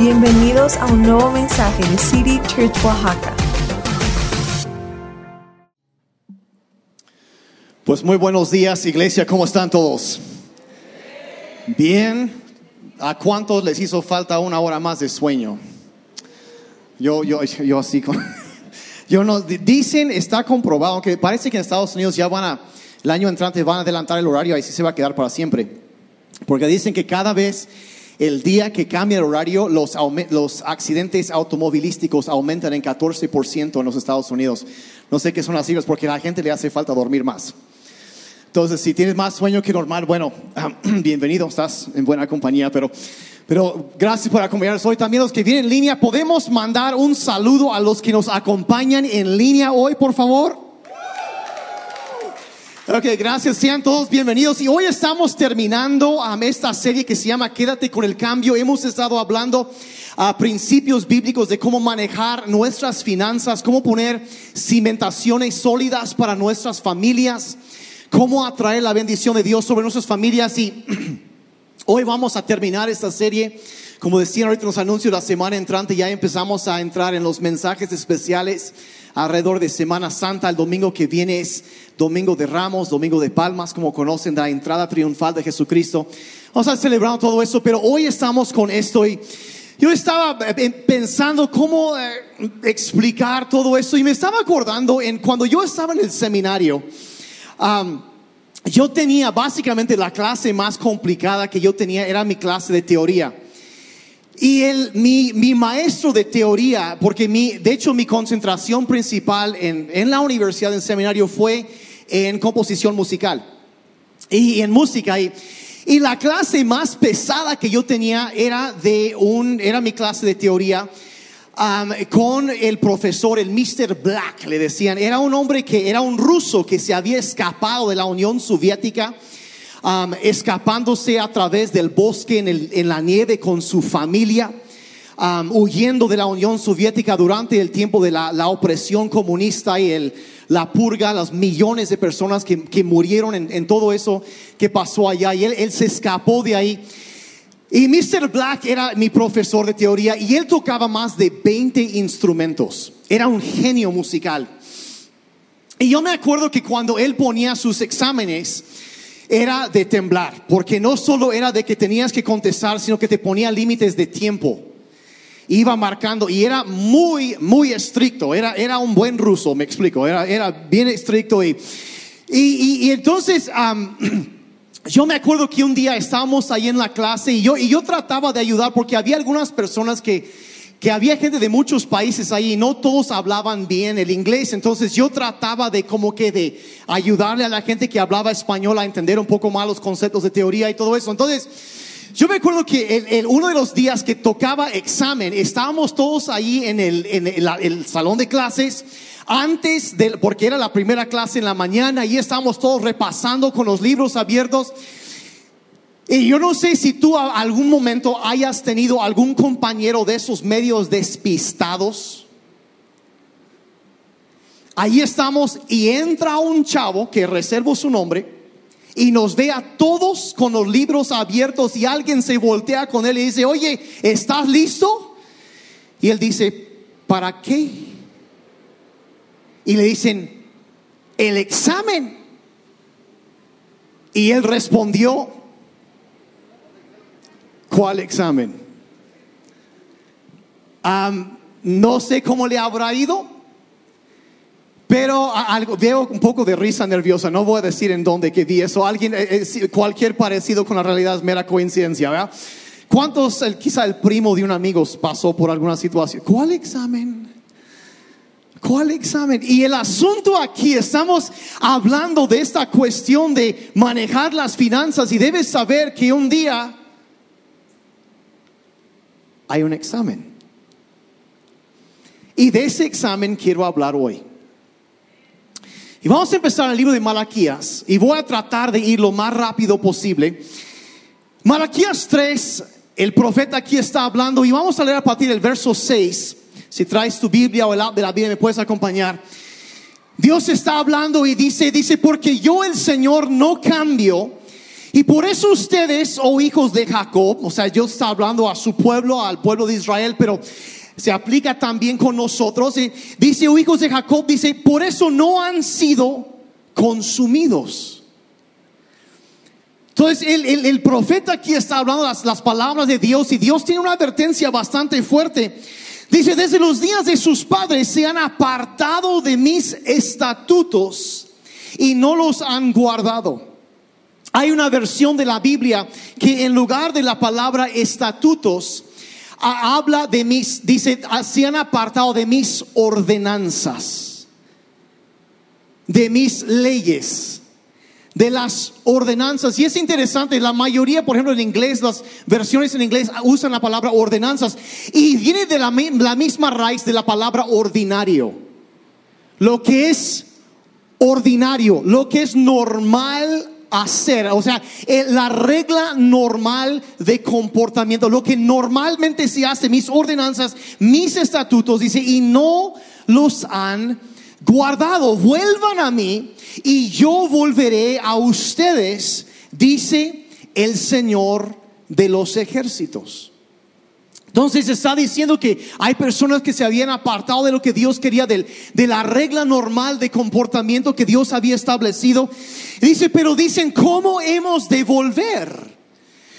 Bienvenidos a un nuevo mensaje de City Church Oaxaca. Pues muy buenos días, iglesia, ¿cómo están todos? Bien. ¿A cuántos les hizo falta una hora más de sueño? Yo, yo, yo así con... Yo no, dicen, está comprobado que parece que en Estados Unidos ya van a, el año entrante van a adelantar el horario, ahí sí se va a quedar para siempre. Porque dicen que cada vez el día que cambia el horario, los, accidentes automovilísticos aumentan en 14% en los Estados Unidos. No sé qué son las cifras porque a la gente le hace falta dormir más. Entonces, si tienes más sueño que normal, bueno, bienvenido, estás en buena compañía, pero, pero gracias por acompañarnos hoy. También los que vienen en línea, ¿podemos mandar un saludo a los que nos acompañan en línea hoy, por favor? Ok, gracias, sean todos bienvenidos. Y hoy estamos terminando um, esta serie que se llama Quédate con el cambio. Hemos estado hablando a principios bíblicos de cómo manejar nuestras finanzas, cómo poner cimentaciones sólidas para nuestras familias, cómo atraer la bendición de Dios sobre nuestras familias. Y hoy vamos a terminar esta serie. Como decían ahorita los anuncios, la semana entrante ya empezamos a entrar en los mensajes especiales alrededor de Semana Santa. El domingo que viene es Domingo de Ramos, Domingo de Palmas, como conocen, la entrada triunfal de Jesucristo. Vamos a celebrar todo eso, pero hoy estamos con esto y yo estaba eh, pensando cómo eh, explicar todo eso y me estaba acordando en cuando yo estaba en el seminario. yo tenía básicamente la clase más complicada que yo tenía era mi clase de teoría. Y el, mi, mi, maestro de teoría, porque mi, de hecho mi concentración principal en, en la universidad, en seminario, fue en composición musical y en música. Y, y la clase más pesada que yo tenía era de un, era mi clase de teoría. Um, con el profesor, el Mr. Black, le decían. Era un hombre que era un ruso que se había escapado de la Unión Soviética Escapándose a través del bosque en, la nieve con su familia. Huyendo de la Unión Soviética durante el tiempo de la, opresión comunista y el, la purga, las millones de personas que, murieron en, todo eso que pasó allá. Y él, él se escapó de ahí. Y Mr. Black era mi profesor de teoría y él tocaba más de 20 instrumentos. Era un genio musical. Y yo me acuerdo que cuando él ponía sus exámenes, era de temblar, porque no solo era de que tenías que contestar, sino que te ponía límites de tiempo. Iba marcando y era muy, muy estricto. Era, era un buen ruso, me explico. Era, era bien estricto. Y, y, entonces, yo me acuerdo que un día estábamos ahí en la clase y yo, y yo trataba de ayudar porque había algunas personas que que había gente de muchos países ahí y no todos hablaban bien el inglés. Entonces yo trataba de como que de ayudarle a la gente que hablaba español a entender un poco más los conceptos de teoría y todo eso. Entonces yo me acuerdo que el, uno de los días que tocaba examen, estábamos todos ahí en el, en el, salón de clases antes del, porque era la primera clase en la mañana y estábamos todos repasando con los libros abiertos. Y yo no sé si tú a algún momento hayas tenido algún compañero de esos medios despistados. Ahí estamos y entra un chavo que reservo su nombre y nos ve a todos con los libros abiertos y alguien se voltea con él y dice, oye, ¿estás listo? Y él dice, ¿para qué? Y le dicen, el examen. Y él respondió, ¿Cuál examen? no sé cómo le habrá ido, pero algo, veo un poco de risa nerviosa. No voy a decir en dónde que vi eso. Alguien, eh, eh, cualquier parecido con la realidad es mera coincidencia, ¿verdad? ¿Cuántos, quizá el primo de un amigo pasó por alguna situación? ¿Cuál examen? ¿Cuál examen? Y el asunto aquí, estamos hablando de esta cuestión de manejar las finanzas y debes saber que un día hay un examen. Y de ese examen quiero hablar hoy. Y vamos a empezar el libro de Malaquías y voy a tratar de ir lo más rápido posible. Malaquías 3, el profeta aquí está hablando y vamos a leer a partir del verso 6. Si traes tu Biblia o el app de la Biblia me puedes acompañar. Dios está hablando y dice, dice, porque yo el Señor no cambio Y por eso ustedes, oh hijos de Jacob, o sea, Dios está hablando a su pueblo, al pueblo de Israel, pero se aplica también con nosotros. Y dice, oh hijos de Jacob, dice, por eso no han sido consumidos. Entonces el, el- el profeta aquí está hablando las, las palabras de Dios y Dios tiene una advertencia bastante fuerte. Dice, desde los días de sus padres se han apartado de mis estatutos y no los han guardado. Hay una versión de la Biblia que en lugar de la palabra estatutos, habla de mis, dice, "Ah, se han apartado de mis ordenanzas, de mis leyes, de las ordenanzas. Y es interesante, la mayoría, por ejemplo, en inglés, las versiones en inglés usan la palabra ordenanzas y viene de la, la misma raíz de la palabra ordinario. Lo que es ordinario, lo que es normal hacer, o sea, eh, la regla normal de comportamiento, lo que normalmente se hace, mis ordenanzas, mis estatutos, dice, y no los han guardado, vuelvan a mí y yo volveré a ustedes, dice el Señor de los ejércitos. Entonces está diciendo que hay personas que se habían apartado de lo que Dios quería, del- de la regla normal de comportamiento que Dios había establecido. Dice, pero dicen, ¿cómo hemos de volver?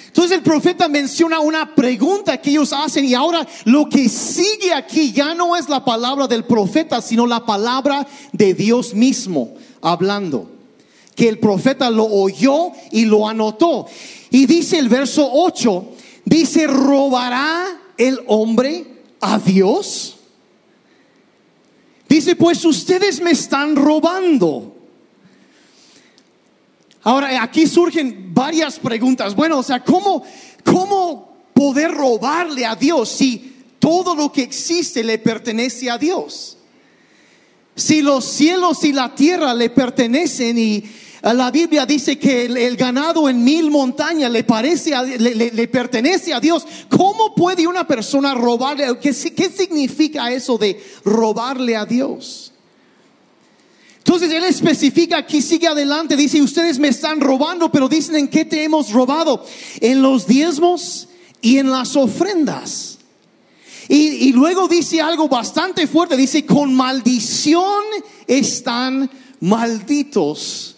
Entonces el profeta menciona una pregunta que ellos hacen y ahora lo que sigue aquí ya no es la palabra del profeta, sino la palabra de Dios mismo hablando. Que el profeta lo oyó y lo anotó. Y dice el verso 8, dice, ¿robará el hombre a Dios? Dice, pues ustedes me están robando. Ahora, aquí surgen varias preguntas. Bueno, o sea, ¿cómo, cómo poder robarle a Dios si todo lo que existe le pertenece a Dios? Si los cielos y la tierra le pertenecen y la Biblia dice que el, ganado en mil montañas le, parece a- le, le- pertenece a Dios, ¿cómo puede una persona robarle? ¿Qué, si- qué significa eso de robarle a Dios? Entonces él especifica aquí, sigue adelante, dice, ustedes me están robando, pero dicen en qué te hemos robado, en los diezmos y en las ofrendas. Y, y luego dice algo bastante fuerte, dice, con maldición están malditos,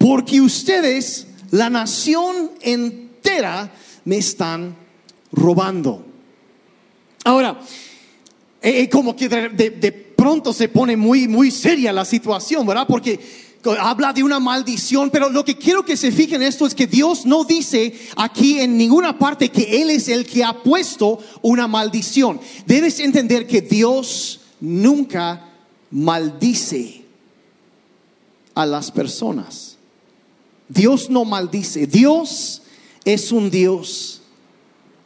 porque ustedes, la nación entera, me están robando. Ahora, eh, eh, como que de, pronto se pone muy, muy seria la situación, ¿verdad? Porque habla de una maldición, pero lo que quiero que se fijen en esto es que Dios no dice aquí en ninguna parte que Él es el que ha puesto una maldición. Debes entender que Dios nunca maldice a las personas. Dios no maldice, Dios es un Dios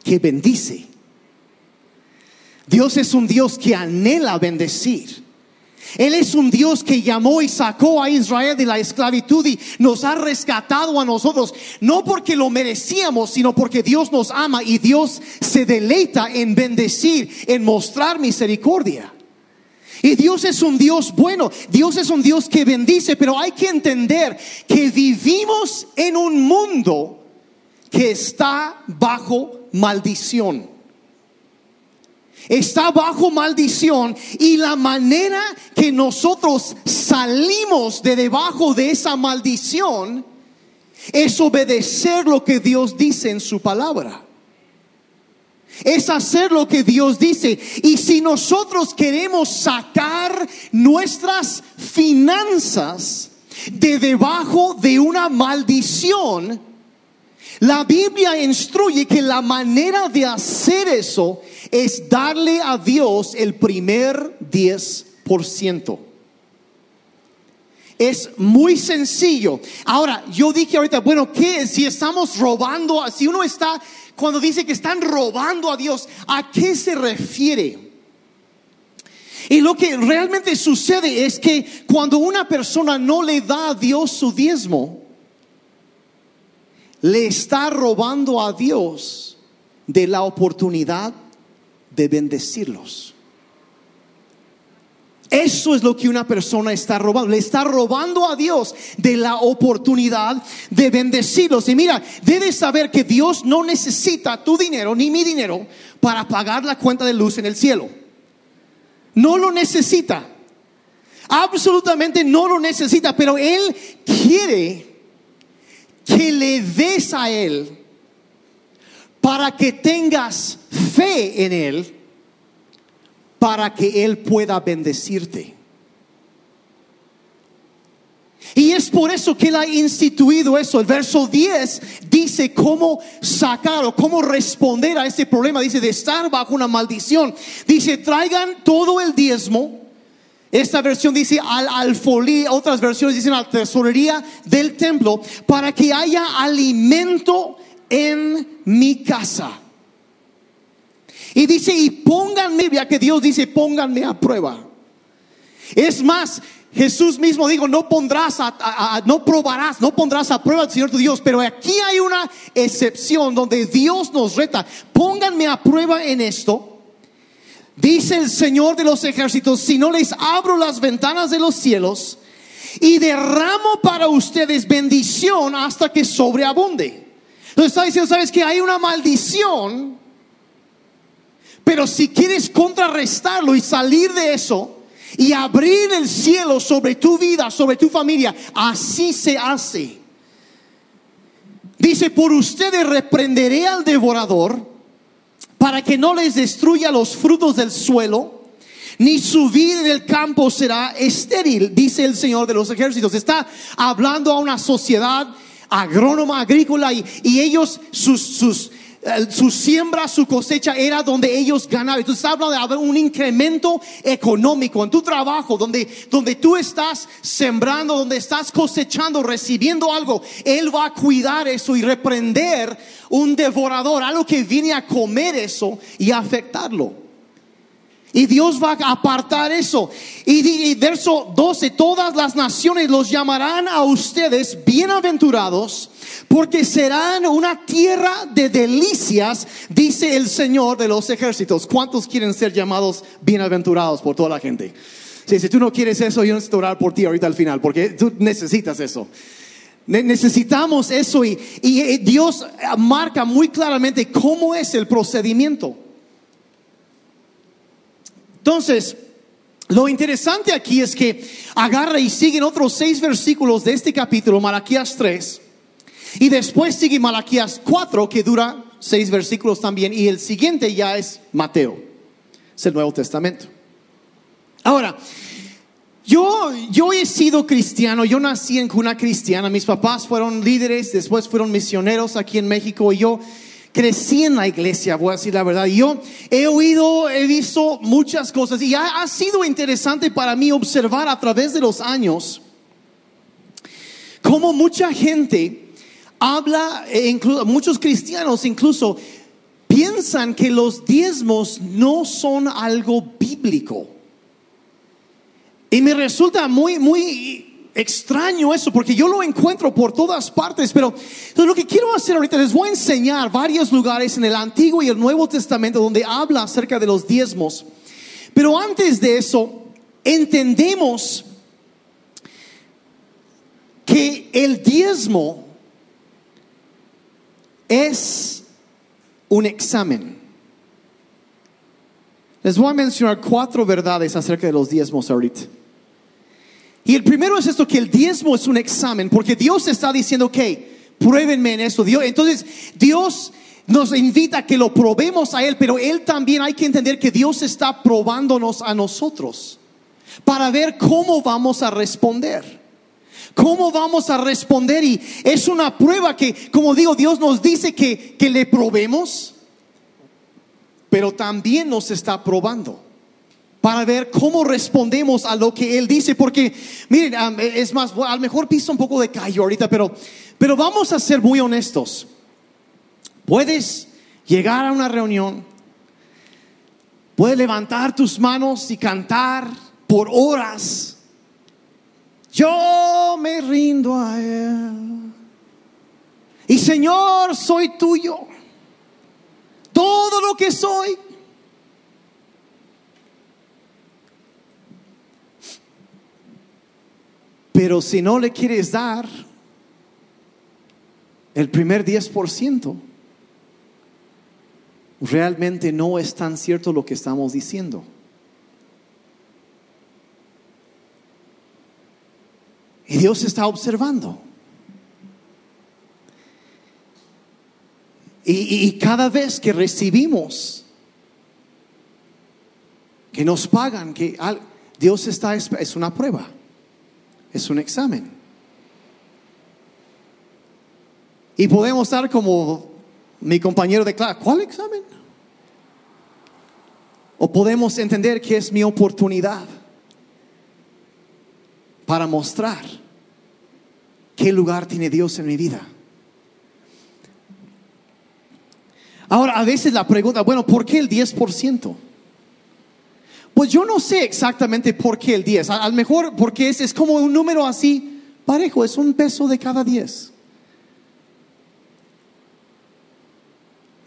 que bendice. Dios es un Dios que anhela bendecir. Él es un Dios que llamó y sacó a Israel de la esclavitud y nos ha rescatado a nosotros, no porque lo merecíamos, sino porque Dios nos ama y Dios se deleita en bendecir, en mostrar misericordia. Y Dios es un Dios bueno, Dios es un Dios que bendice, pero hay que entender que vivimos en un mundo que está bajo maldición está bajo maldición y la manera que nosotros salimos de debajo de esa maldición es obedecer lo que Dios dice en su palabra. Es hacer lo que Dios dice. Y si nosotros queremos sacar nuestras finanzas de debajo de una maldición, la Biblia instruye que la manera de hacer eso es darle a Dios el primer 10%. Es muy sencillo. Ahora, yo dije ahorita, bueno, ¿qué? Si estamos robando, si uno está, cuando dice que están robando a Dios, ¿a qué se refiere? Y lo que realmente sucede es que cuando una persona no le da a Dios su diezmo, le está robando a Dios de la oportunidad de bendecirlos. Eso es lo que una persona está robando. Le está robando a Dios de la oportunidad de bendecirlos. Y mira, debes saber que Dios no necesita tu dinero ni mi dinero para pagar la cuenta de luz en el cielo. No lo necesita. Absolutamente no lo necesita, pero Él quiere que le des a Él para que tengas fe en Él para que Él pueda bendecirte. Y es por eso que Él ha instituido eso. El verso 10 dice cómo sacar o cómo responder a este problema. Dice de estar bajo una maldición. Dice, traigan todo el diezmo. Esta versión dice al alfolí, otras versiones dicen a la tesorería del templo, para que haya alimento en mi casa. Y dice, y pónganme, ya que Dios dice, pónganme a prueba. Es más, Jesús mismo dijo, no pondrás, no probarás, no pondrás a prueba al Señor tu Dios. Pero aquí hay una excepción donde Dios nos reta. Pónganme a prueba en esto. Dice el Señor de los ejércitos, si no les abro las ventanas de los cielos y derramo para ustedes bendición hasta que sobreabunde. Entonces está diciendo, ¿sabes que Hay una maldición pero si quieres contrarrestarlo y salir de eso y abrir el cielo sobre tu vida, sobre tu familia, así se hace. Dice, por ustedes reprenderé al devorador para que no les destruya los frutos del suelo, ni su vida del campo será estéril, dice el Señor de los ejércitos. Está hablando a una sociedad agrónoma, agrícola, y, ellos, sus, sus su siembra, su cosecha era donde ellos ganaban. Entonces habla de haber un incremento económico en tu trabajo, donde, donde tú estás sembrando, donde estás cosechando, recibiendo algo. Él va a cuidar eso y reprender un devorador, algo que viene a comer eso y afectarlo. Y Dios va a apartar eso. Y, verso 12, todas las naciones los llamarán a ustedes bienaventurados, porque serán una tierra de delicias, dice el Señor de los ejércitos. ¿Cuántos quieren ser llamados bienaventurados por toda la gente? si tú no quieres eso, yo necesito orar por ti ahorita al final, porque tú necesitas eso. Necesitamos eso y, y Dios marca muy claramente cómo es el procedimiento. Entonces, lo interesante aquí es que agarra y siguen otros seis versículos de este capítulo, Malaquías 3, y después sigue Malaquías 4, que dura seis versículos también, y el siguiente ya es Mateo, es el Nuevo Testamento. Ahora, yo, yo he sido cristiano, yo nací en cuna cristiana, mis papás fueron líderes, después fueron misioneros aquí en México, y yo crecí en la iglesia, voy a decir la verdad. Yo he oído, he visto muchas cosas y ha, sido interesante para mí observar a través de los años cómo mucha gente habla, e muchos cristianos incluso, piensan que los diezmos no son algo bíblico. Y me resulta muy, muy extraño eso porque yo lo encuentro por todas partes, pero lo que quiero hacer ahorita les voy a enseñar varios lugares en el Antiguo y el Nuevo Testamento donde habla acerca de los diezmos. Pero antes de eso, entendemos que el diezmo es un examen. Les voy a mencionar cuatro verdades acerca de los diezmos ahorita. Y el primero es esto, que el diezmo es un examen, porque Dios está diciendo, ok, pruébenme en eso. Dios, entonces, Dios nos invita a que lo probemos a Él, pero Él también hay que entender que Dios está probándonos a nosotros para ver cómo vamos a responder. ¿Cómo vamos a responder? Y es una prueba que, como digo, Dios nos dice que, que le probemos, pero también nos está probando para ver cómo respondemos a lo que Él dice. Porque, miren, es más, a lo mejor pisa un poco de callo ahorita, pero, pero vamos a ser muy honestos. Puedes llegar a una reunión, puedes levantar tus manos y cantar por horas. Yo me rindo a Él. Y Señor, soy tuyo. Todo lo que soy Pero si no le quieres dar el primer 10%, realmente no es tan cierto lo que estamos diciendo. Y Dios está observando. Y, cada vez que recibimos, que nos pagan, que Dios está, es una prueba, es un examen. Y podemos estar como mi compañero de clase, ¿cuál examen? O podemos entender que es mi oportunidad para mostrar qué lugar tiene Dios en mi vida. Ahora, a veces la pregunta, bueno, ¿por qué el 10%? Pues yo no sé exactamente por qué el 10. A, lo mejor porque es, es como un número así parejo, es un peso de cada 10.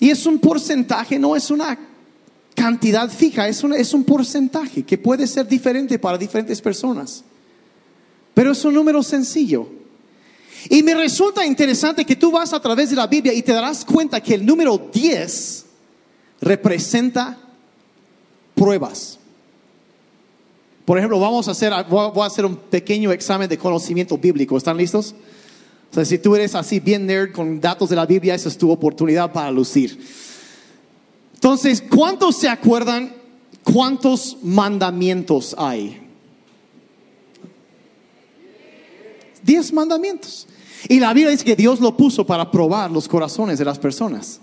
Y es un porcentaje, no es una cantidad fija, es un, es un porcentaje que puede ser diferente para diferentes personas. Pero es un número sencillo. Y me resulta interesante que tú vas a través de la Biblia y te darás cuenta que el número 10 representa pruebas. Por ejemplo, vamos a hacer, voy a hacer un pequeño examen de conocimiento bíblico. ¿Están listos? O sea, si tú eres así bien nerd con datos de la Biblia, esa es tu oportunidad para lucir. Entonces, ¿cuántos se acuerdan cuántos mandamientos hay? Diez mandamientos. Y la Biblia dice que Dios lo puso para probar los corazones de las personas.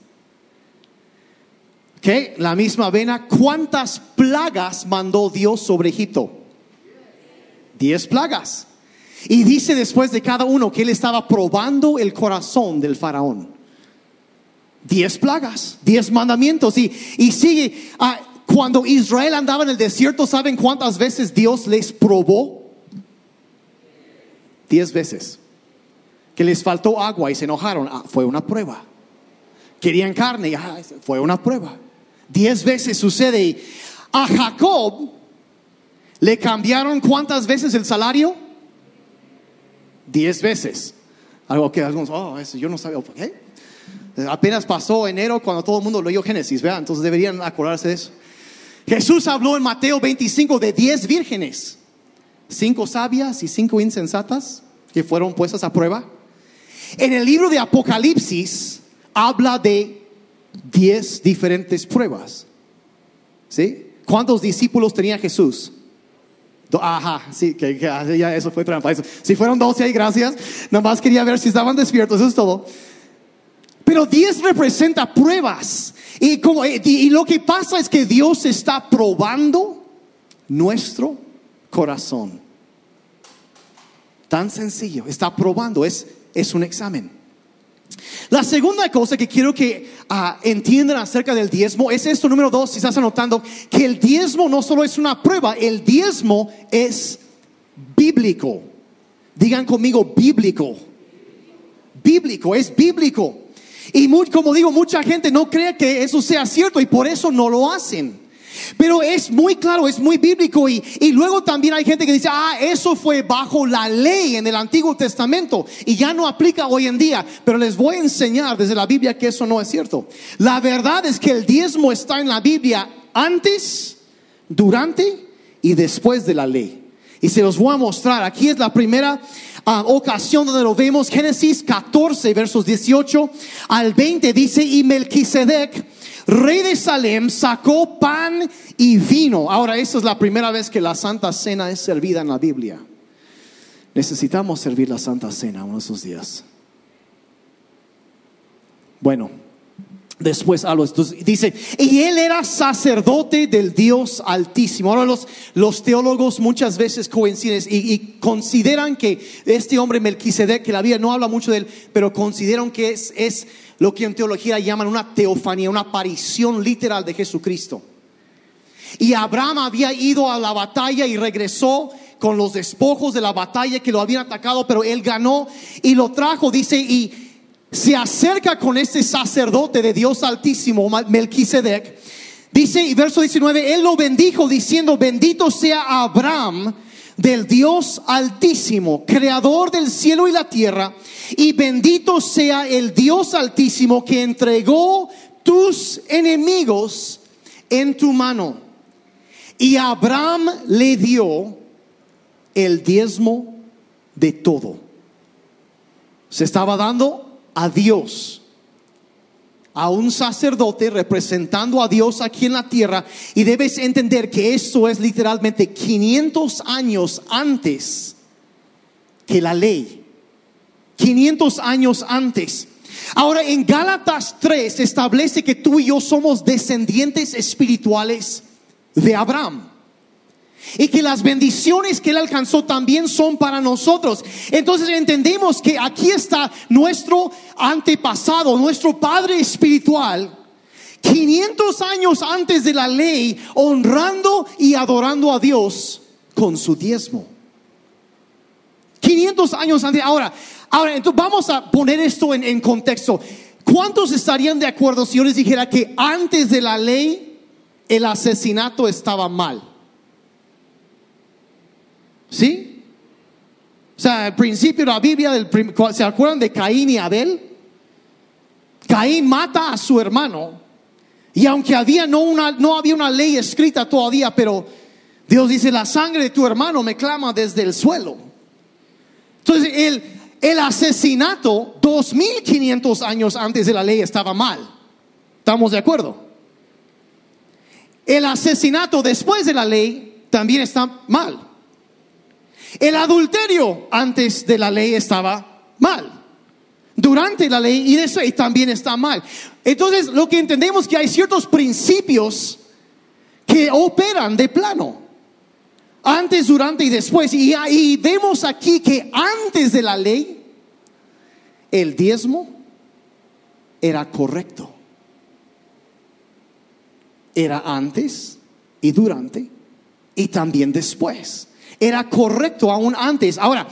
¿Ok? La misma vena, ¿cuántas plagas mandó Dios sobre Egipto? Diez plagas. Y dice después de cada uno que él estaba probando el corazón del faraón. Diez plagas, diez mandamientos. Y, y sigue, ah, cuando Israel andaba en el desierto, ¿saben cuántas veces Dios les probó? Diez veces. Que les faltó agua y se enojaron. Ah, fue una prueba. Querían carne. Ah, fue una prueba. Diez veces sucede. Y a Jacob le cambiaron cuántas veces el salario? Diez veces. Algo que algunos, oh, eso yo no sabía. Apenas pasó enero cuando todo el mundo leyó Génesis, ¿verdad? Entonces deberían acordarse de eso. Jesús habló en Mateo 25 de diez vírgenes, cinco sabias y cinco insensatas que fueron puestas a prueba. En el libro de Apocalipsis habla de diez diferentes pruebas. ¿Sí? ¿Cuántos discípulos tenía Jesús? Ajá, sí, que, que- ah, ya eso fue trampa. Si fueron 12 ahí, gracias. Nada más quería ver si estaban despiertos, eso es todo. Pero 10 representa pruebas. Y, como, y lo que pasa es que Dios está probando nuestro corazón. Tan sencillo, está probando, es, es un examen. La segunda cosa que quiero que ah, entiendan acerca del diezmo es esto, número dos, si estás anotando, que el diezmo no solo es una prueba, el diezmo es bíblico. Digan conmigo, bíblico. Bíblico, es bíblico. Y muy- como digo, mucha gente no cree que eso sea cierto y por eso no lo hacen. Pero es muy claro, es muy bíblico y, luego también hay gente que dice, ah, eso fue bajo la ley en el Antiguo Testamento y ya no aplica hoy en día. Pero les voy a enseñar desde la Biblia que eso no es cierto. La verdad es que el diezmo está en la Biblia antes, durante y después de la ley. Y se los voy a mostrar. Aquí es la primera ah, ocasión donde lo vemos. Génesis 14, versos 18 al 20 dice, y Melquisedec, rey de Salem, sacó pan y vino. Ahora, esa es la primera vez que la Santa Cena es servida en la Biblia. Necesitamos servir la Santa Cena uno de esos días. Bueno, después a los dice, y él era sacerdote del Dios Altísimo. Ahora los, los teólogos muchas veces coinciden y, y consideran que este hombre Melquisedec, que la Biblia no habla mucho de él, pero consideran que es, es lo que en teología llaman una teofanía, una aparición literal de Jesucristo. Y Abraham había ido a la batalla y regresó con los despojos de la batalla que lo habían atacado, pero él ganó y lo trajo, dice, y se acerca con este sacerdote de Dios Altísimo, Melquisedec. Dice, y verso 19, él lo bendijo diciendo, bendito sea Abraham, del Dios altísimo, creador del cielo y la tierra, y bendito sea el Dios altísimo que entregó tus enemigos en tu mano. Y Abraham le dio el diezmo de todo. Se estaba dando a Dios a un sacerdote representando a Dios aquí en la tierra y debes entender que esto es literalmente 500 años antes que la ley. 500 años antes. Ahora en Gálatas 3 establece que tú y yo somos descendientes espirituales de Abraham y que las bendiciones que Él alcanzó también son para nosotros. Entonces entendemos que aquí está nuestro antepasado, nuestro Padre Espiritual, 500 años antes de la ley, honrando y adorando a Dios con su diezmo. 500 años antes. Ahora, ahora entonces vamos a poner esto en, en contexto. ¿Cuántos estarían de acuerdo si yo les dijera que antes de la ley el asesinato estaba mal? ¿Sí? O sea, al principio la Biblia, del ¿se acuerdan de Caín y Abel? Caín mata a su hermano. Y aunque había no, una, no había una ley escrita todavía, pero Dios dice, la sangre de tu hermano me clama desde el suelo. Entonces, el, el asesinato, 2500 años antes de la ley, estaba mal. ¿Estamos de acuerdo? El asesinato después de la ley también está mal. El adulterio antes de la ley estaba mal. Durante la ley y después también está mal. Entonces, lo que entendemos que hay ciertos principios que operan de plano. Antes, durante y después. Y, y vemos aquí que antes de la ley, el diezmo era correcto. Era antes y durante y también después era correcto aún antes. Ahora,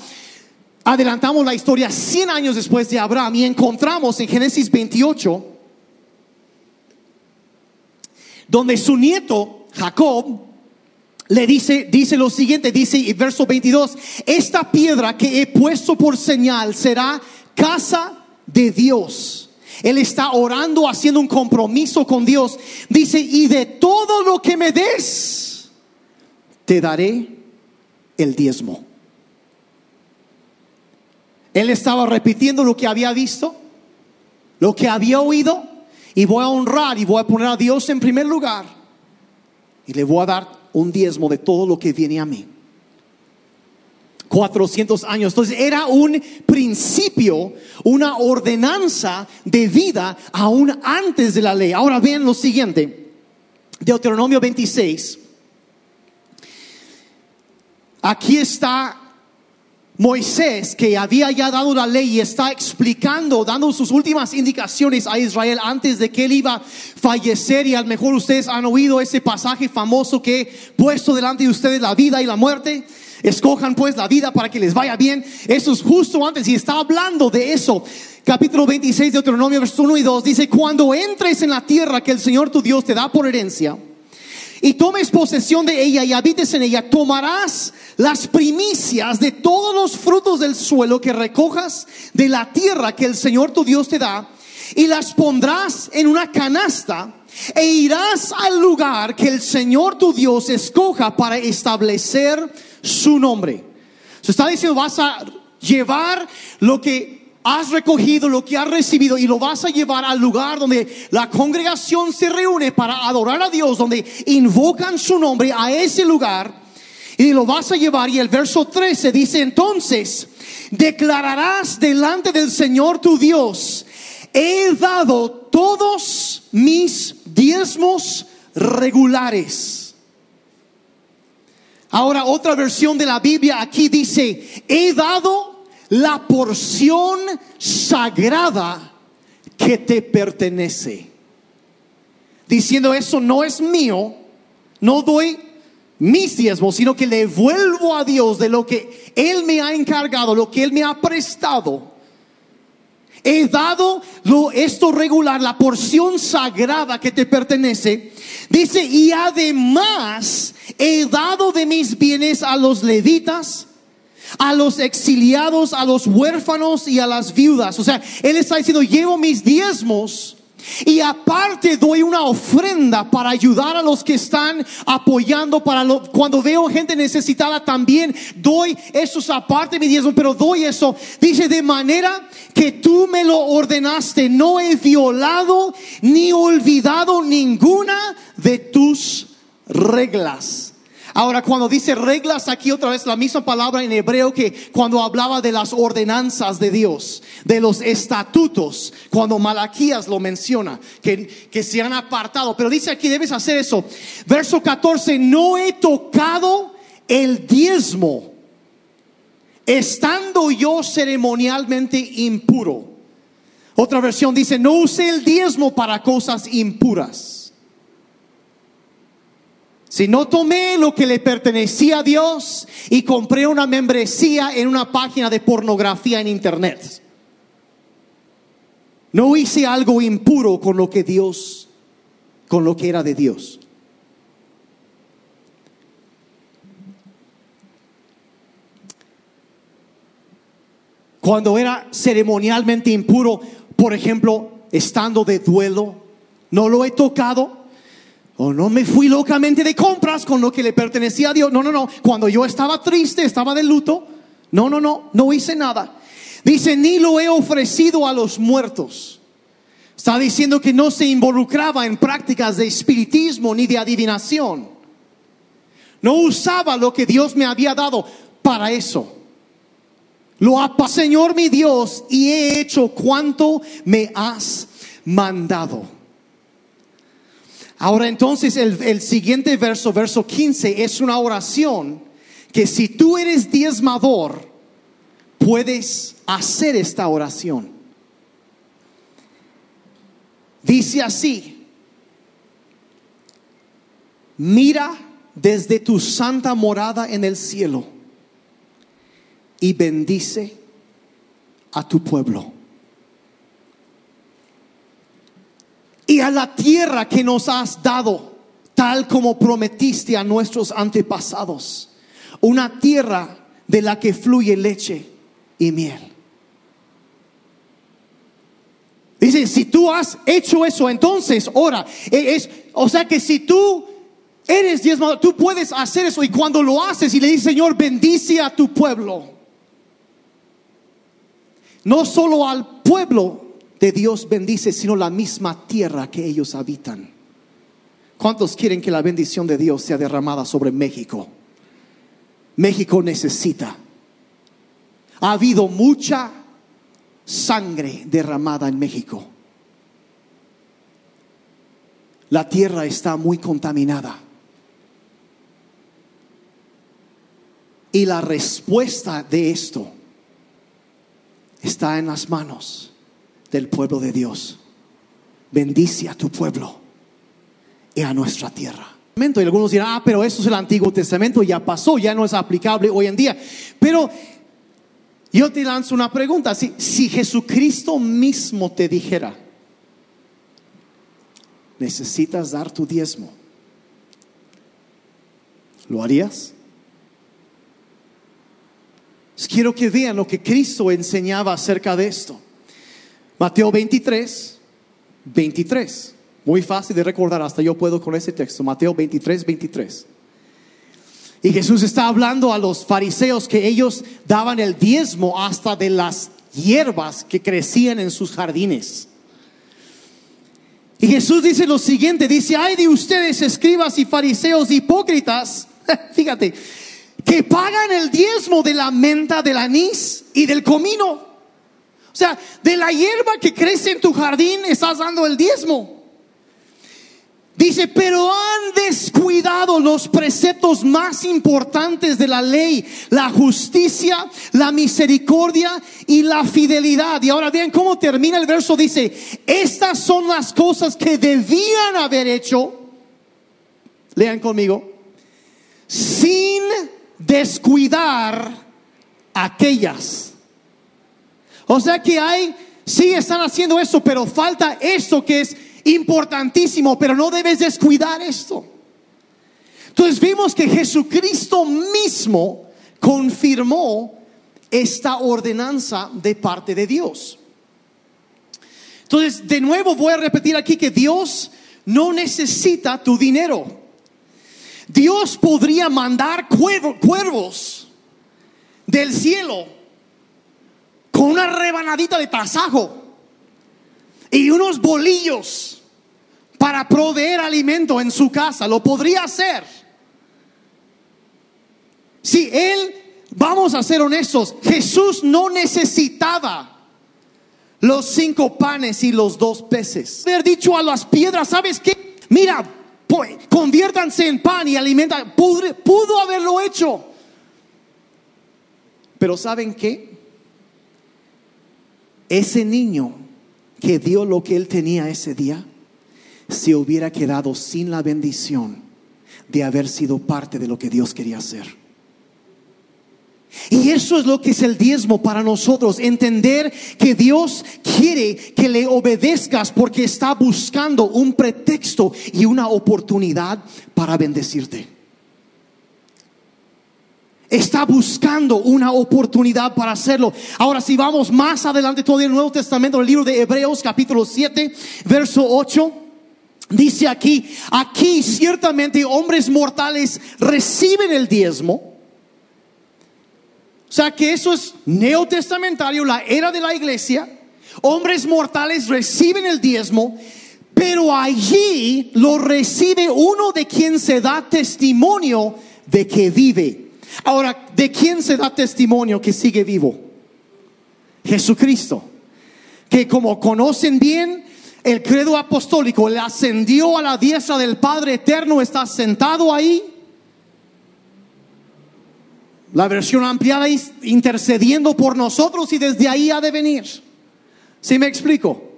adelantamos la historia 100 años después de Abraham y encontramos en Génesis 28, donde su nieto Jacob le dice, dice lo siguiente, dice verso 22, esta piedra que he puesto por señal será casa de Dios. Él está orando, haciendo un compromiso con Dios. Dice, y de todo lo que me des, te daré el diezmo. Él estaba repitiendo lo que había visto, lo que había oído, y voy a honrar y voy a poner a Dios en primer lugar, y le voy a dar un diezmo de todo lo que viene a mí. 400 años. Entonces era un principio, una ordenanza de vida aún antes de la ley. Ahora vean lo siguiente. Deuteronomio 26, Aquí está Moisés, que había ya dado la ley y está explicando, dando sus últimas indicaciones a Israel antes de que él iba a fallecer. Y a lo mejor ustedes han oído ese pasaje famoso que he puesto delante de ustedes, la vida y la muerte. Escojan pues la vida para que les vaya bien. Eso es justo antes y está hablando de eso. Capítulo 26 de Deuteronomio, versos 1 y 2 dice, cuando entres en la tierra que el Señor tu Dios te da por herencia, y tomes posesión de ella y habites en ella, tomarás las primicias de todos los frutos del suelo que recojas de la tierra que el Señor tu Dios te da y las pondrás en una canasta e irás al lugar que el Señor tu Dios escoja para establecer su nombre. Se está diciendo, vas a llevar lo que has recogido, lo que has recibido y lo vas a llevar al lugar donde la congregación se reúne para adorar a Dios, donde invocan su nombre a ese lugar y lo vas a llevar. Y el verso 13 dice entonces, declararás delante del Señor tu Dios, he dado todos mis diezmos regulares. Ahora otra versión de la Biblia aquí dice, he dado la porción sagrada que te pertenece. Diciendo eso no es mío, no doy mis diezmos, sino que le vuelvo a Dios de lo que Él me ha encargado, lo que Él me ha prestado. He dado lo, esto regular, la porción sagrada que te pertenece. Dice, y además he dado de mis bienes a los levitas, a los exiliados, a los huérfanos y a las viudas. O sea, él está diciendo, llevo mis diezmos y aparte doy una ofrenda para ayudar a los que están apoyando para lo, cuando veo gente necesitada también doy esos aparte mi diezmo, pero doy eso. Dice de manera que tú me lo ordenaste, no he violado ni olvidado ninguna de tus reglas. Ahora, cuando dice reglas, aquí otra vez la misma palabra en hebreo que cuando hablaba de las ordenanzas de Dios, de los estatutos, cuando Malaquías lo menciona, que, que se han apartado. Pero dice aquí, debes hacer eso. Verso 14, no he tocado el diezmo, estando yo ceremonialmente impuro. Otra versión dice, no use el diezmo para cosas impuras. Si no tomé lo que le pertenecía a Dios y compré una membresía en una página de pornografía en internet. No hice algo impuro con lo que Dios, con lo que era de Dios. Cuando era ceremonialmente impuro, por ejemplo, estando de duelo, no lo he tocado o no me fui locamente de compras con lo que le pertenecía a Dios. No, no, no. Cuando yo estaba triste, estaba de luto. No, no, no. No hice nada. Dice, ni lo he ofrecido a los muertos. Está diciendo que no se involucraba en prácticas de espiritismo ni de adivinación. No usaba lo que Dios me había dado para eso. Lo apa, Señor mi Dios, y he hecho cuanto me has mandado. Ahora entonces el, siguiente verso, verso 15, es una oración que si tú eres diezmador, puedes hacer esta oración. Dice así, mira desde tu santa morada en el cielo y bendice a tu pueblo. Y a la tierra que nos has dado, tal como prometiste a nuestros antepasados, una tierra de la que fluye leche y miel. Dice, si tú has hecho eso, entonces ora. E, es, o sea que si tú eres diezmado, tú puedes hacer eso. Y cuando lo haces y le dices, Señor, bendice a tu pueblo. No solo al pueblo de Dios bendice, sino la misma tierra que ellos habitan. ¿Cuántos quieren que la bendición de Dios sea derramada sobre México? México necesita. Ha habido mucha sangre derramada en México. La tierra está muy contaminada. Y la respuesta de esto está en las manos del pueblo de Dios. Bendice a tu pueblo y a nuestra tierra. Y algunos dirán, ah, pero eso es el Antiguo Testamento, ya pasó, ya no es aplicable hoy en día. Pero yo te lanzo una pregunta, si, si Jesucristo mismo te dijera, necesitas dar tu diezmo, ¿lo harías? Quiero que vean lo que Cristo enseñaba acerca de esto. Mateo 23, 23. Muy fácil de recordar, hasta yo puedo con ese texto. Mateo 23, 23. Y Jesús está hablando a los fariseos que ellos daban el diezmo hasta de las hierbas que crecían en sus jardines. Y Jesús dice lo siguiente, dice, ay de ustedes escribas y fariseos hipócritas, fíjate, que pagan el diezmo de la menta, del anís y del comino o sea, de la hierba que crece en tu jardín estás dando el diezmo. Dice, pero han descuidado los preceptos más importantes de la ley, la justicia, la misericordia y la fidelidad. Y ahora vean cómo termina el verso. Dice, estas son las cosas que debían haber hecho. Lean conmigo. Sin descuidar aquellas o sea que hay, sí están haciendo eso, pero falta esto que es importantísimo, pero no debes descuidar esto. Entonces vimos que Jesucristo mismo confirmó esta ordenanza de parte de Dios. Entonces, de nuevo voy a repetir aquí que Dios no necesita tu dinero. Dios podría mandar cuervos del cielo con una rebanadita de tasajo y unos bolillos para proveer alimento en su casa. Lo podría hacer. Si Él, vamos a ser honestos, Jesús no necesitaba los cinco panes y los dos peces. Haber dicho a las piedras, ¿sabes qué? Mira, conviértanse en pan y alimentan. Pudo, pudo haberlo hecho. Pero ¿saben qué? Ese niño que dio lo que él tenía ese día, se hubiera quedado sin la bendición de haber sido parte de lo que Dios quería hacer. Y eso es lo que es el diezmo para nosotros, entender que Dios quiere que le obedezcas porque está buscando un pretexto y una oportunidad para bendecirte. Está buscando una oportunidad para hacerlo. Ahora, si vamos más adelante todavía en el Nuevo Testamento, el libro de Hebreos capítulo 7, verso 8. Dice aquí, aquí ciertamente hombres mortales reciben el diezmo o sea que eso es neotestamentario, la era de la iglesia. Hombres mortales reciben el diezmo, pero allí lo recibe uno de quien se da testimonio de que vive. Ahora, ¿de quién se da testimonio que sigue vivo? Jesucristo. Que como conocen bien, el credo apostólico le ascendió a la diestra del Padre eterno, está sentado ahí la versión ampliada intercediendo por nosotros y desde ahí ha de venir. ¿Sí me explico?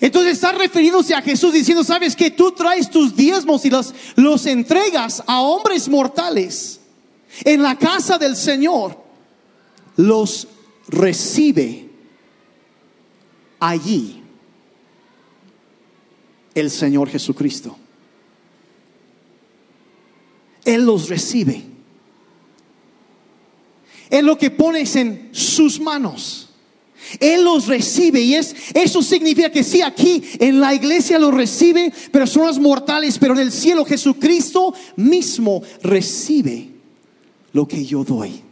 Entonces está refiriéndose a Jesús diciendo, sabes que tú traes tus diezmos y los, los entregas a hombres mortales en la casa del Señor, los recibe allí el Señor Jesucristo. Él los recibe es lo que pones en sus manos. Él los recibe y es eso significa que sí aquí en la iglesia lo recibe personas mortales, pero en el cielo Jesucristo mismo recibe lo que yo doy,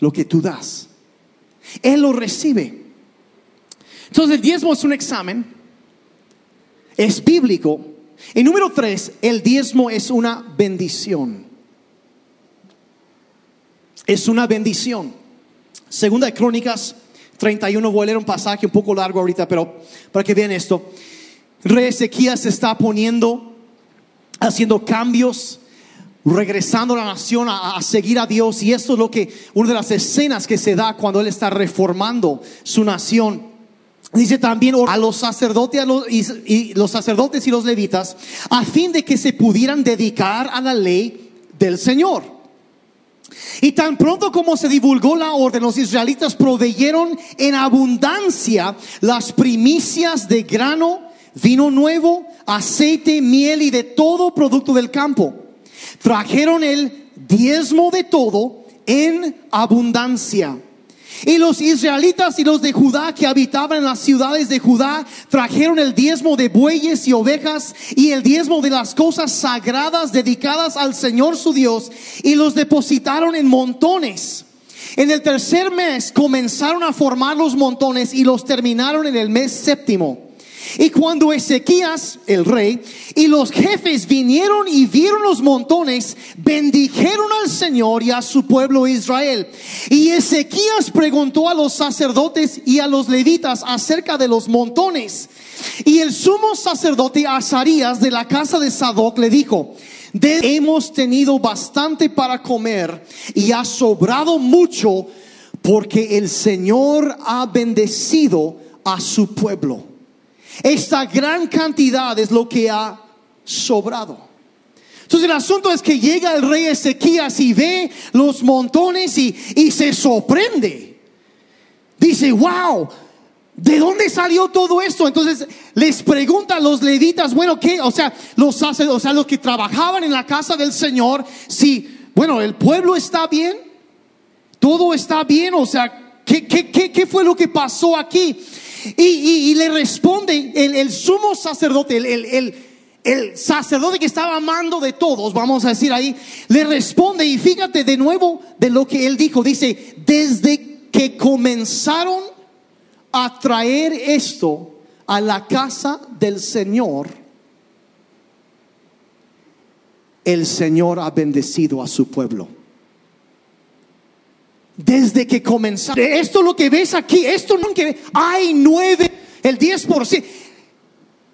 lo que tú das. Él lo recibe. Entonces el diezmo es un examen, es bíblico. Y número tres, el diezmo es una bendición es una bendición. Segunda de Crónicas 31, voy a leer un pasaje un poco largo ahorita, pero para que vean esto. Rey Ezequías está poniendo, haciendo cambios, regresando a la nación a, seguir a Dios. Y esto es lo que, una de las escenas que se da cuando él está reformando su nación. Dice también a los sacerdotes y los sacerdotes y los levitas a fin de que se pudieran dedicar a la ley del Señor. Y tan pronto como se divulgó la orden, los israelitas proveyeron en abundancia las primicias de grano, vino nuevo, aceite, miel y de todo producto del campo. Trajeron el diezmo de todo en abundancia. Y los israelitas y los de Judá que habitaban en las ciudades de Judá trajeron el diezmo de bueyes y ovejas y el diezmo de las cosas sagradas dedicadas al Señor su Dios y los depositaron en montones. En el tercer mes comenzaron a formar los montones y los terminaron en el mes séptimo. Y cuando Ezequías, el rey, y los jefes vinieron y vieron los montones, bendijeron al Señor y a su pueblo Israel. Y Ezequías preguntó a los sacerdotes y a los levitas acerca de los montones. Y el sumo sacerdote Azarías de la casa de Sadoc le dijo, hemos tenido bastante para comer y ha sobrado mucho porque el Señor ha bendecido a su pueblo. Esta gran cantidad es lo que ha sobrado. Entonces el asunto es que llega el rey Ezequías y ve los montones y, se sorprende. Dice, wow, ¿De dónde salió todo esto? Entonces les preguntan los levitas, bueno, ¿qué? O sea, los o sea, los que trabajaban en la casa del Señor, si, bueno, el pueblo está bien, todo está bien, o sea, ¿qué, qué, qué, qué fue lo que pasó aquí? Y, y- le responde el, el sumo sacerdote, el, el, el- el sacerdote que estaba amando de todos, vamos a decir ahí, le responde y fíjate de nuevo de lo que él dijo, dice, desde que comenzaron a traer esto a la casa del Señor, el Señor ha bendecido a su pueblo. Desde que comenzaron. Esto lo que ves aquí, esto no hay nueve, el 10%.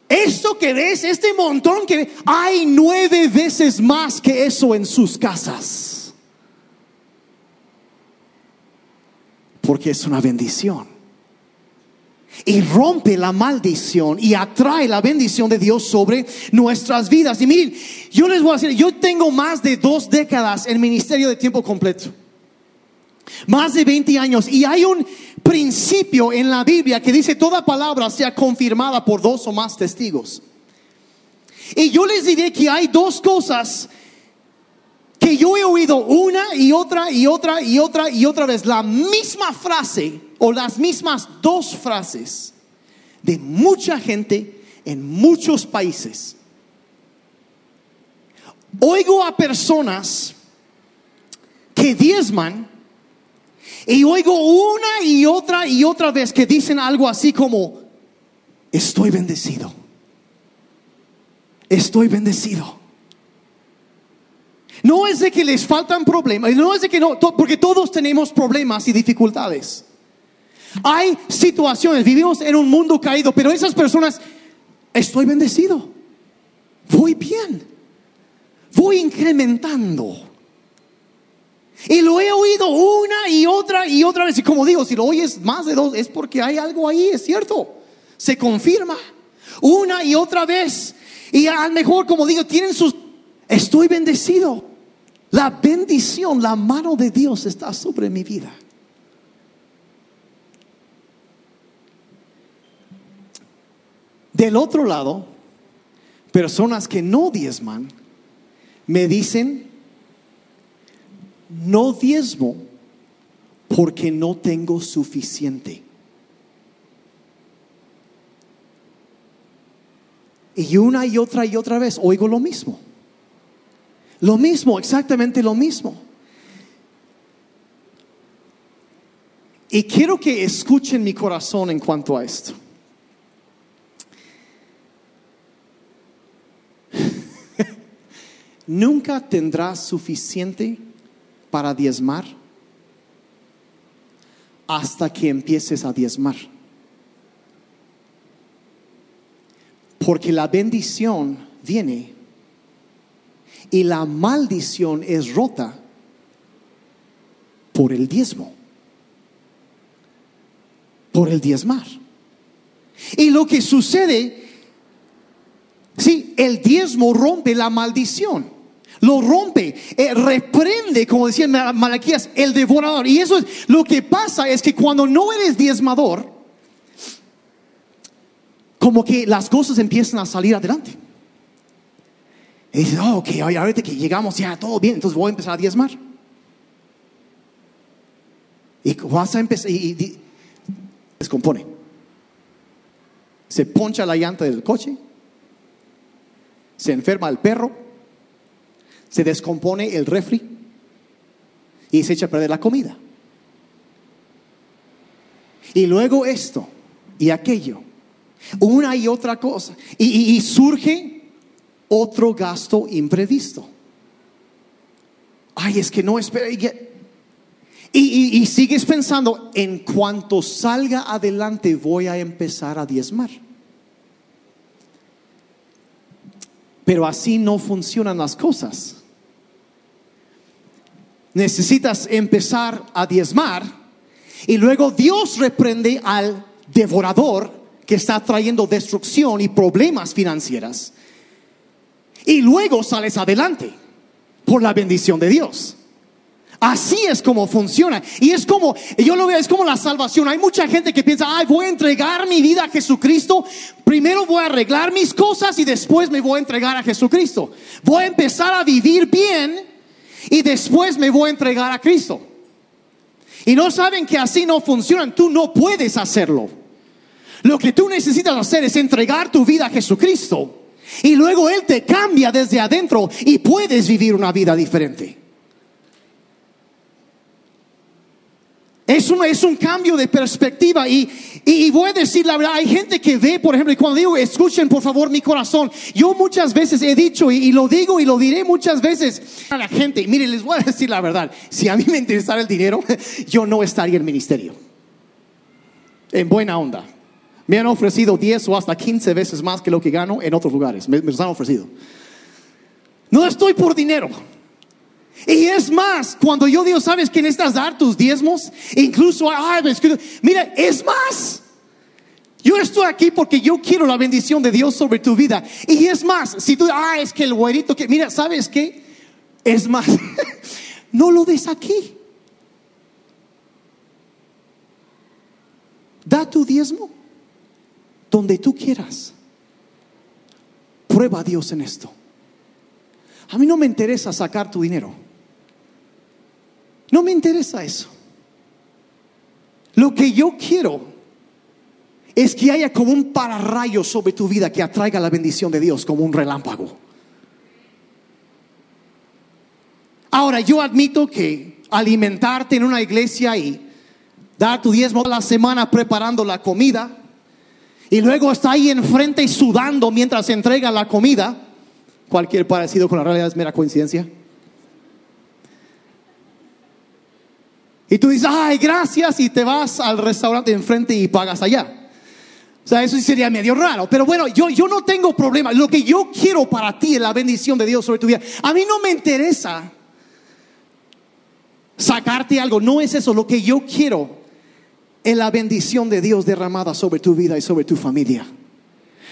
Esto que ves, este montón que hay nueve veces más que eso en sus casas. Porque es una bendición y rompe la maldición y atrae la bendición de Dios sobre nuestras vidas. Y miren, yo les voy a decir, yo tengo más de dos décadas en ministerio de tiempo completo. Más de 20 años. Y hay un principio en la Biblia que dice toda palabra sea confirmada por dos o más testigos. Y yo les diré que hay dos cosas que yo he oído una y otra y otra y otra y otra vez la misma frase o las mismas dos frases de mucha gente en muchos países. Oigo a personas que diezman y oigo una y otra y otra vez que dicen algo así como, estoy bendecido, estoy bendecido. No es de que les faltan problemas, no es de que no, porque todos tenemos problemas y dificultades. Hay situaciones, vivimos en un mundo caído, pero esas personas, estoy bendecido, voy bien, voy incrementando. Y lo he oído una y otra y otra vez. Y como digo, si lo oyes más de dos, es porque hay algo ahí, es cierto. Se confirma una y otra vez. Y a lo mejor, como digo, tienen sus... Estoy bendecido. La bendición, la mano de Dios está sobre mi vida. Del otro lado, personas que no diezman me dicen, no diezmo porque no tengo suficiente. Y una y otra y otra vez oigo lo mismo. Lo mismo, exactamente lo mismo. Y quiero que escuchen mi corazón en cuanto a esto. Nunca tendrás suficiente para diezmar hasta que empieces a diezmar. Porque la bendición viene y la maldición es rota por el diezmo, por el diezmar. Y lo que sucede, sí, el diezmo rompe la maldición. Lo rompe, eh, reprende, como decía Ma- Malaquías, el devorador. Y eso es lo que pasa es que cuando no eres diezmador, como que las cosas empiezan a salir adelante. Y dices, oh, ok, ahorita que llegamos ya todo bien, entonces voy a empezar a diezmar. Y vas a empezar, y, descompone. Se poncha la llanta del coche, se enferma el perro, se descompone el refri y se echa a perder la comida. Y luego esto y aquello, una y otra cosa. Y, surge otro gasto imprevisto. Ay, es que no espera. Y- y sigues pensando, en cuanto salga adelante voy a empezar a diezmar. Pero así no funcionan las cosas. Necesitas empezar a diezmar y luego Dios reprende al devorador que está trayendo destrucción y problemas financieras. Y luego sales adelante por la bendición de Dios. Así es como funciona. Y es como, yo lo veo, es como la salvación. Hay mucha gente que piensa, ay, voy a entregar mi vida a Jesucristo. Primero voy a arreglar mis cosas y después me voy a entregar a Jesucristo. Voy a empezar a vivir bien y después me voy a entregar a Cristo. Y no saben que así no funcionan. Tú no puedes hacerlo. Lo que tú necesitas hacer es entregar tu vida a Jesucristo. Y luego Él te cambia desde adentro y puedes vivir una vida diferente. Es un, es un cambio de perspectiva y, y, voy a decir la verdad, hay gente que ve, por ejemplo, y cuando digo, escuchen por favor mi corazón, yo muchas veces he dicho y, lo digo y lo diré muchas veces a la gente, mire, les voy a decir la verdad, si a mí me interesara el dinero, yo no estaría en el ministerio. En buena onda. Me han ofrecido 10 o hasta 15 veces más que lo que gano en otros lugares, me, me los han ofrecido. No estoy por dinero. Y es más, cuando yo digo, ¿sabes que necesitas dar tus diezmos? Incluso, ay, mira, es más. Yo estoy aquí porque yo quiero la bendición de Dios sobre tu vida. Y es más, si tú, ah, es que el güerito que, mira, ¿sabes qué? Es más, no lo des aquí. Da tu diezmo donde tú quieras. Prueba a Dios en esto. A mí no me interesa sacar tu dinero. No me interesa eso. Lo que yo quiero es que haya como un pararrayo sobre tu vida que atraiga la bendición de Dios como un relámpago. Ahora, yo admito que alimentarte en una iglesia y dar tu diezmo a la semana preparando la comida y luego está ahí enfrente y sudando mientras se entrega la comida, cualquier parecido con la realidad es mera coincidencia. Y tú dices, ay, gracias, y te vas al restaurante enfrente y pagas allá. O sea, eso sería medio raro. Pero bueno, yo, yo no tengo problema. Lo que yo quiero para ti es la bendición de Dios sobre tu vida. A mí no me interesa sacarte algo. No es eso. Lo que yo quiero es la bendición de Dios derramada sobre tu vida y sobre tu familia.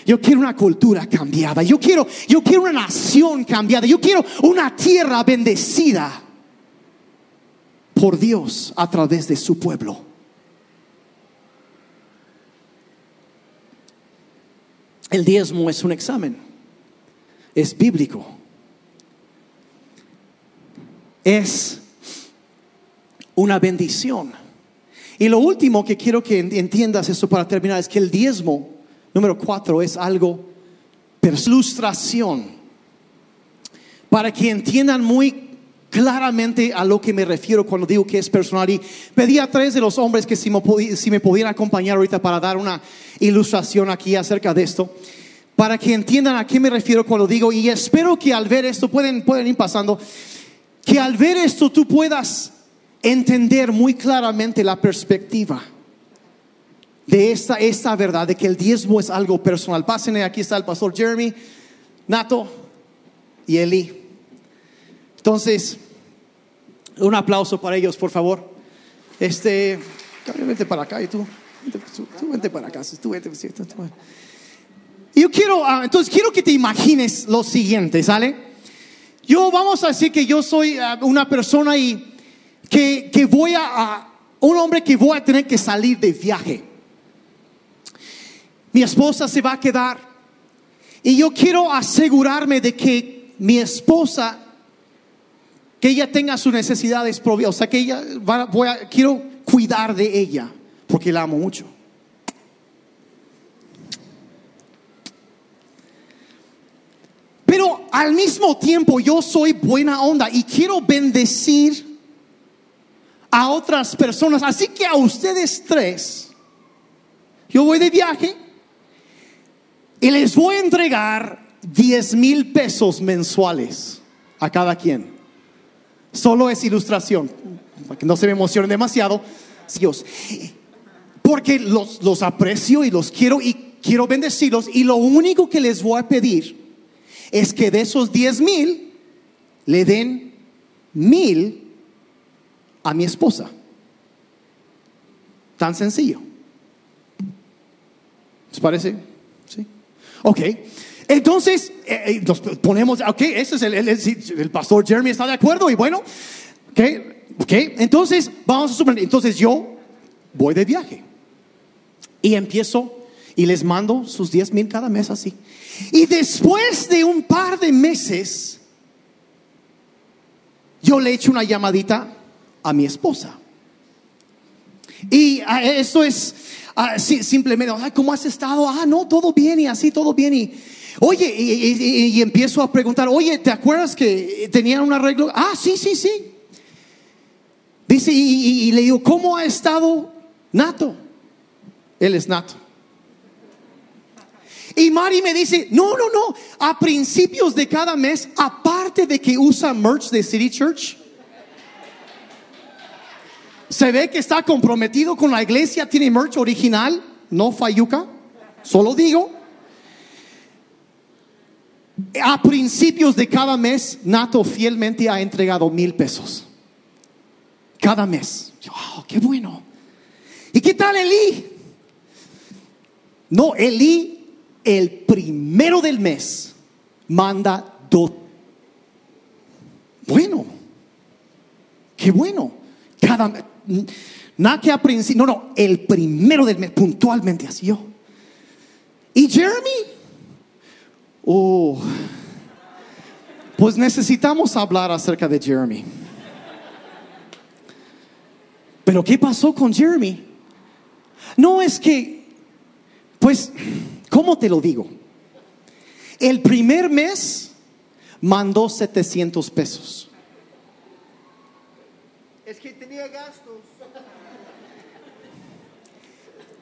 Yo quiero una cultura cambiada. Yo quiero, yo quiero una nación cambiada. Yo quiero una tierra bendecida por Dios a través de su pueblo. El diezmo es un examen, es bíblico, es una bendición. Y lo último que quiero que entiendas esto para terminar es que el diezmo, número cuatro, es algo, ilustración, para que entiendan muy claramente a lo que me refiero cuando digo que es personal. Y pedí a tres de los hombres que si me, pudieran acompañar ahorita para dar una ilustración aquí acerca de esto, para que entiendan a qué me refiero cuando digo, y espero que al ver esto, pueden, pueden ir pasando, que al ver esto tú puedas entender muy claramente la perspectiva de esta, esta verdad, de que el diezmo es algo personal. Pásenle, aquí está el pastor Jeremy, Nato y Eli. Entonces, un aplauso para ellos, por favor. Este, vente para acá y tú, tú, vente para acá, tú vente, Yo quiero, ah, entonces quiero que te imagines lo siguiente, ¿sale? Yo vamos a decir que yo soy ah, una persona y que, que voy a, a, un hombre que voy a tener que salir de viaje. Mi esposa se va a quedar y yo quiero asegurarme de que mi esposa que ella tenga sus necesidades propias, o sea, que ella, voy a, quiero cuidar de ella, porque la amo mucho. Pero al mismo tiempo yo soy buena onda y quiero bendecir a otras personas. Así que a ustedes tres, yo voy de viaje y les voy a entregar 10 mil pesos mensuales a cada quien. Solo es ilustración, para que no se me emocionen demasiado. Dios, porque los, los aprecio y los quiero y quiero bendecirlos. Y lo único que les voy a pedir es que de esos 10 mil le den mil a mi esposa. Tan sencillo. ¿Les parece? Sí. Ok. Entonces, eh, eh, nos ponemos, ok, ese es el, el, pastor Jeremy está de acuerdo y bueno, ok, ok, entonces vamos a suponer, entonces yo voy de viaje y empiezo y les mando sus 10 mil cada mes así. Y después de un par de meses, yo le echo una llamadita a mi esposa. Y ah, esto es ah, simplemente, "Ay, ¿cómo has estado? Ah, no, todo bien y así, todo bien. Y oye, y, empiezo a preguntar, oye, ¿te acuerdas que tenían un arreglo? Ah, sí, sí, sí. Dice, y, y- y le digo, ¿cómo ha estado Nato? Él es Nato. Y Mari me dice, no, no, no, a principios de cada mes, aparte de que usa merch de City Church, se ve que está comprometido con la iglesia, tiene merch original, no fayuca, solo digo. A principios de cada mes, Nato fielmente ha entregado mil pesos. Cada mes. Yo, "Oh, qué bueno. ¿Y qué tal Eli? No, Eli, el primero del mes, manda dos. Bueno, qué bueno. Cada. Nada que a principio, no, no, el primero del mes, puntualmente así yo. ¿Y Jeremy? Oh, pues necesitamos hablar acerca de Jeremy. Pero ¿qué pasó con Jeremy? No es que, pues, ¿cómo te lo digo? El primer mes mandó 700 pesos. Es que tenía gastos.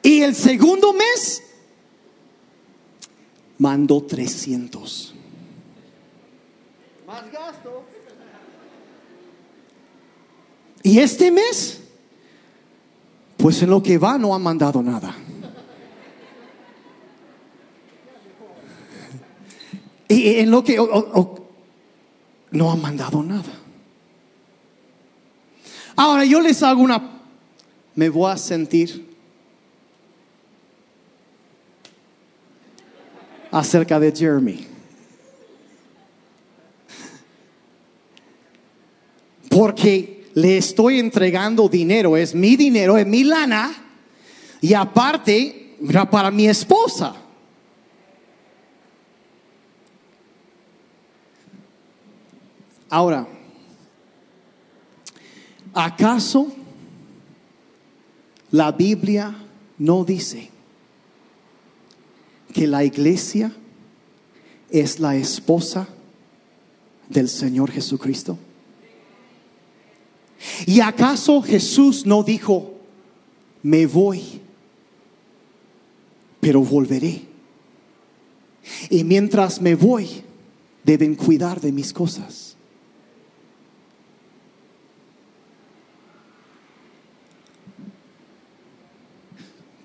Y el segundo mes mandó 300. Más gastos. Y este mes, pues en lo que va no ha mandado nada. Y en lo que o- o- o- no ha mandado nada. Ahora yo les hago una, me voy a sentir acerca de Jeremy. Porque le estoy entregando dinero, es mi dinero, es mi lana, y aparte, era para mi esposa. Ahora, ¿acaso la Biblia no dice que la iglesia es la esposa del Señor Jesucristo? ¿Y acaso Jesús no dijo, me voy, pero volveré? Y mientras me voy, deben cuidar de mis cosas.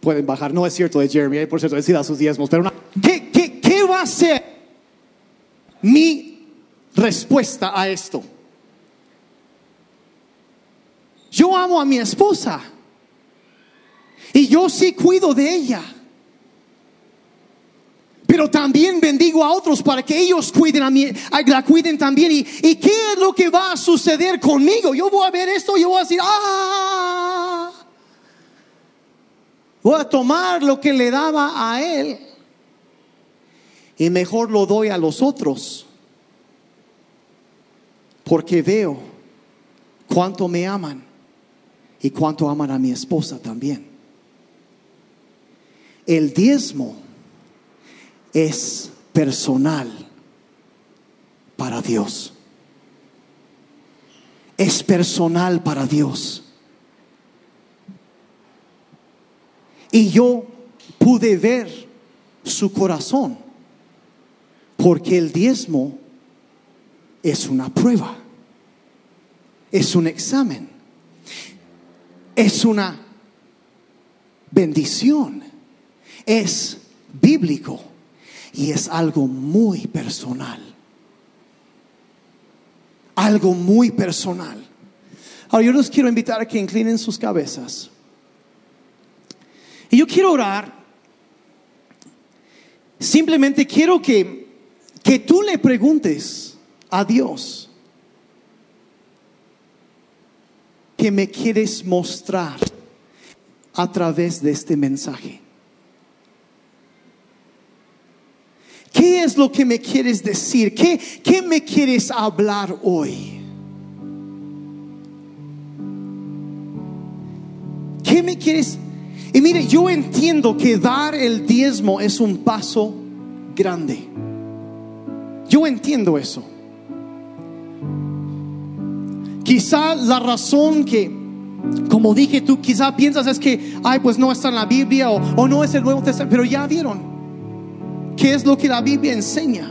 Pueden bajar, no es cierto de Jeremy, por cierto, decida sus diezmos, pero ¿qué, qué, qué va a ser mi respuesta a esto? Yo amo a mi esposa. Y yo sí cuido de ella. Pero también bendigo a otros para que ellos cuiden a mí, la cuiden también. ¿Y, ¿Y qué es lo que va a suceder conmigo? Yo voy a ver esto y yo voy a decir, ah, voy a tomar lo que le daba a él y mejor lo doy a los otros. Porque veo cuánto me aman y cuánto aman a mi esposa también. El diezmo es personal para Dios. Es personal para Dios. Y yo pude ver su corazón, porque el diezmo es una prueba, es un examen, es una bendición, es bíblico y es algo muy personal. Algo muy personal. Ahora yo los quiero invitar a que inclinen sus cabezas. Y yo quiero orar. Simplemente quiero que, que tú le preguntes a Dios. que me quieres mostrar a través de este mensaje? ¿Qué es lo que me quieres decir? ¿Qué, qué me quieres hablar hoy? ¿Qué me quieres? Y mire, yo entiendo que dar el diezmo es un paso grande. Yo entiendo eso. Quizá la razón que, como dije tú, quizá piensas es que, ay, pues no está en la Biblia o, o no es el Nuevo Testamento, pero ya vieron qué es lo que la Biblia enseña.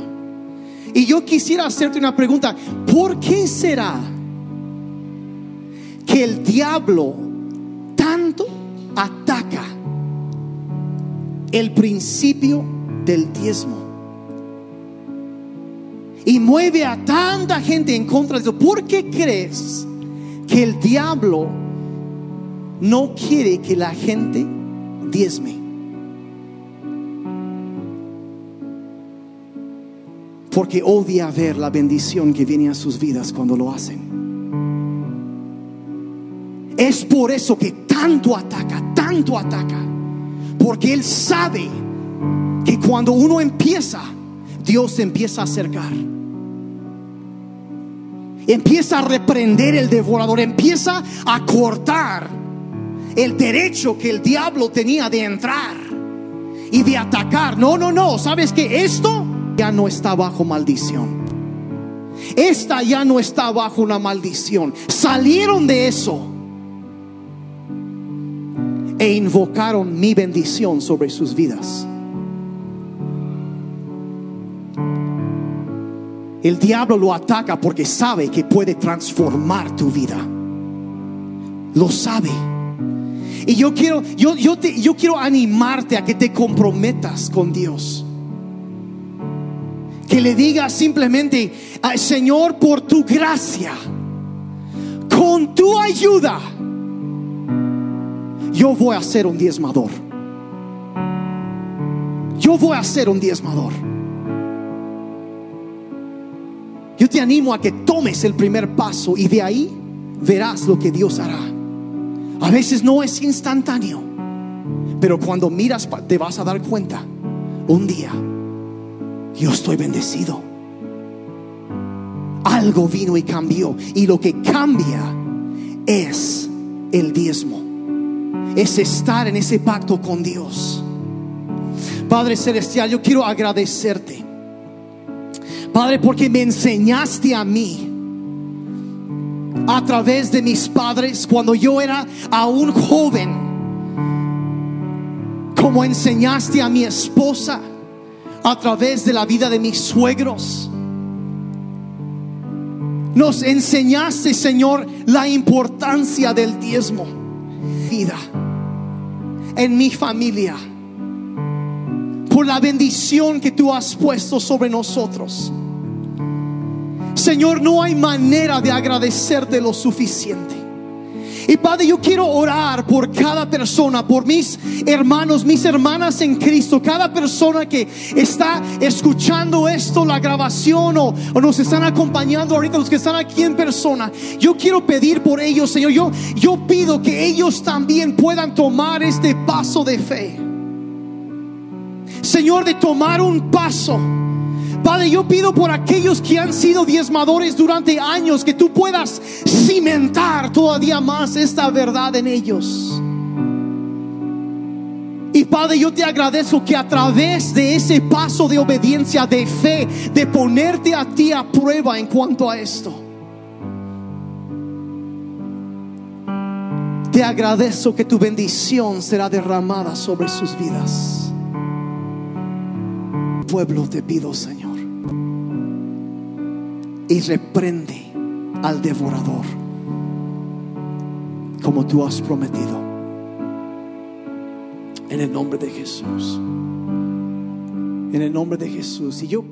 Y yo quisiera hacerte una pregunta, ¿por qué será que el diablo tanto el principio del diezmo? Y mueve a tanta gente en contra de eso. ¿Por qué crees que el diablo no quiere que la gente diezme? Porque odia ver la bendición que viene a sus vidas cuando lo hacen. Es por eso que tanto ataca, tanto ataca. Porque Él sabe que cuando uno empieza, Dios empieza a acercar. Empieza a reprender el devorador, empieza a cortar el derecho que el diablo tenía de entrar y de atacar. No, no, no, ¿sabes que esto ya no está bajo maldición? Esta ya no está bajo una maldición. Salieron de eso e invocaron mi bendición sobre sus vidas. El diablo lo ataca porque sabe que puede transformar tu vida. Lo sabe. Y yo quiero, yo, yo, te, yo quiero animarte a que te comprometas con Dios. Que le digas simplemente, Señor, por tu gracia, con tu ayuda, yo voy a ser un diezmador. Yo voy a ser un diezmador. Yo te animo a que tomes el primer paso y de ahí verás lo que Dios hará. A veces no es instantáneo, pero cuando miras te vas a dar cuenta, un día, yo estoy bendecido. Algo vino y cambió. Y lo que cambia es el diezmo. Es estar en ese pacto con Dios. Padre Celestial, yo quiero agradecerte. Padre, porque me enseñaste a mí a través de mis padres cuando yo era aún joven, como enseñaste a mi esposa a través de la vida de mis suegros. Nos enseñaste, Señor, la importancia del diezmo. Vida en mi familia. Por la bendición que tú has puesto sobre nosotros. Señor, no hay manera de agradecerte lo suficiente. Y Padre, yo quiero orar por cada persona, por mis hermanos, mis hermanas en Cristo, cada persona que está escuchando esto, la grabación o, o, nos están acompañando ahorita, los que están aquí en persona. Yo quiero pedir por ellos, Señor. Yo, yo pido que ellos también puedan tomar este paso de fe. Señor, de tomar un paso. Padre, yo pido por aquellos que han sido diezmadores durante años que tú puedas cimentar todavía más esta verdad en ellos. Y Padre, yo te agradezco que a través de ese paso de obediencia, de fe, de ponerte a ti a prueba en cuanto a esto, te agradezco que tu bendición será derramada sobre sus vidas. Pueblo te pido, Señor y reprende al devorador como tú has prometido. En el nombre de Jesús. En el nombre de Jesús. Y yo